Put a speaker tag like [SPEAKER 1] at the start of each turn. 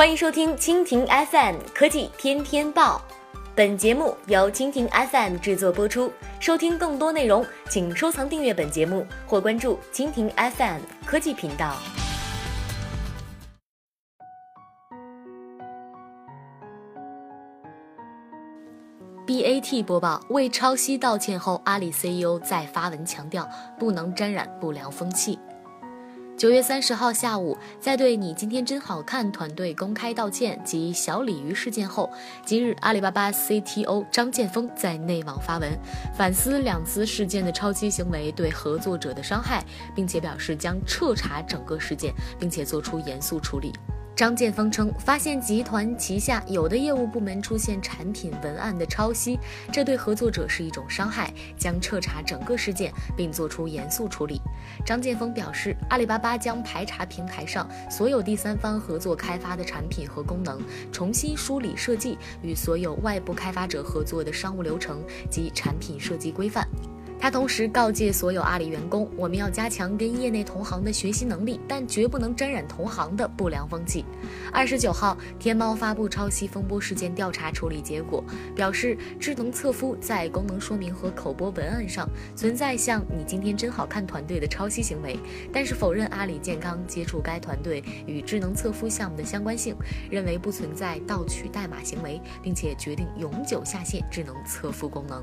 [SPEAKER 1] 欢迎收听蜻蜓 FM 科技天天报，本节目由蜻蜓 FM 制作播出。收听更多内容，请收藏订阅本节目或关注蜻蜓 FM 科技频道。BAT 播报：为抄袭道歉后，阿里 CEO 再发文强调不能沾染不良风气。九月三十号下午，在对你今天真好看团队公开道歉及小鲤鱼事件后，今日阿里巴巴 CTO 张建峰在内网发文，反思两次事件的抄袭行为对合作者的伤害，并且表示将彻查整个事件，并且做出严肃处理。张建峰称，发现集团旗下有的业务部门出现产品文案的抄袭，这对合作者是一种伤害，将彻查整个事件，并作出严肃处理。张建峰表示，阿里巴巴将排查平台上所有第三方合作开发的产品和功能，重新梳理设计与所有外部开发者合作的商务流程及产品设计规范。他同时告诫所有阿里员工，我们要加强跟业内同行的学习能力，但绝不能沾染同行的不良风气。二十九号，天猫发布抄袭风波事件调查处理结果，表示智能测肤在功能说明和口播文案上存在像“你今天真好看”团队的抄袭行为，但是否认阿里健康接触该团队与智能测肤项目的相关性，认为不存在盗取代码行为，并且决定永久下线智能测肤功能。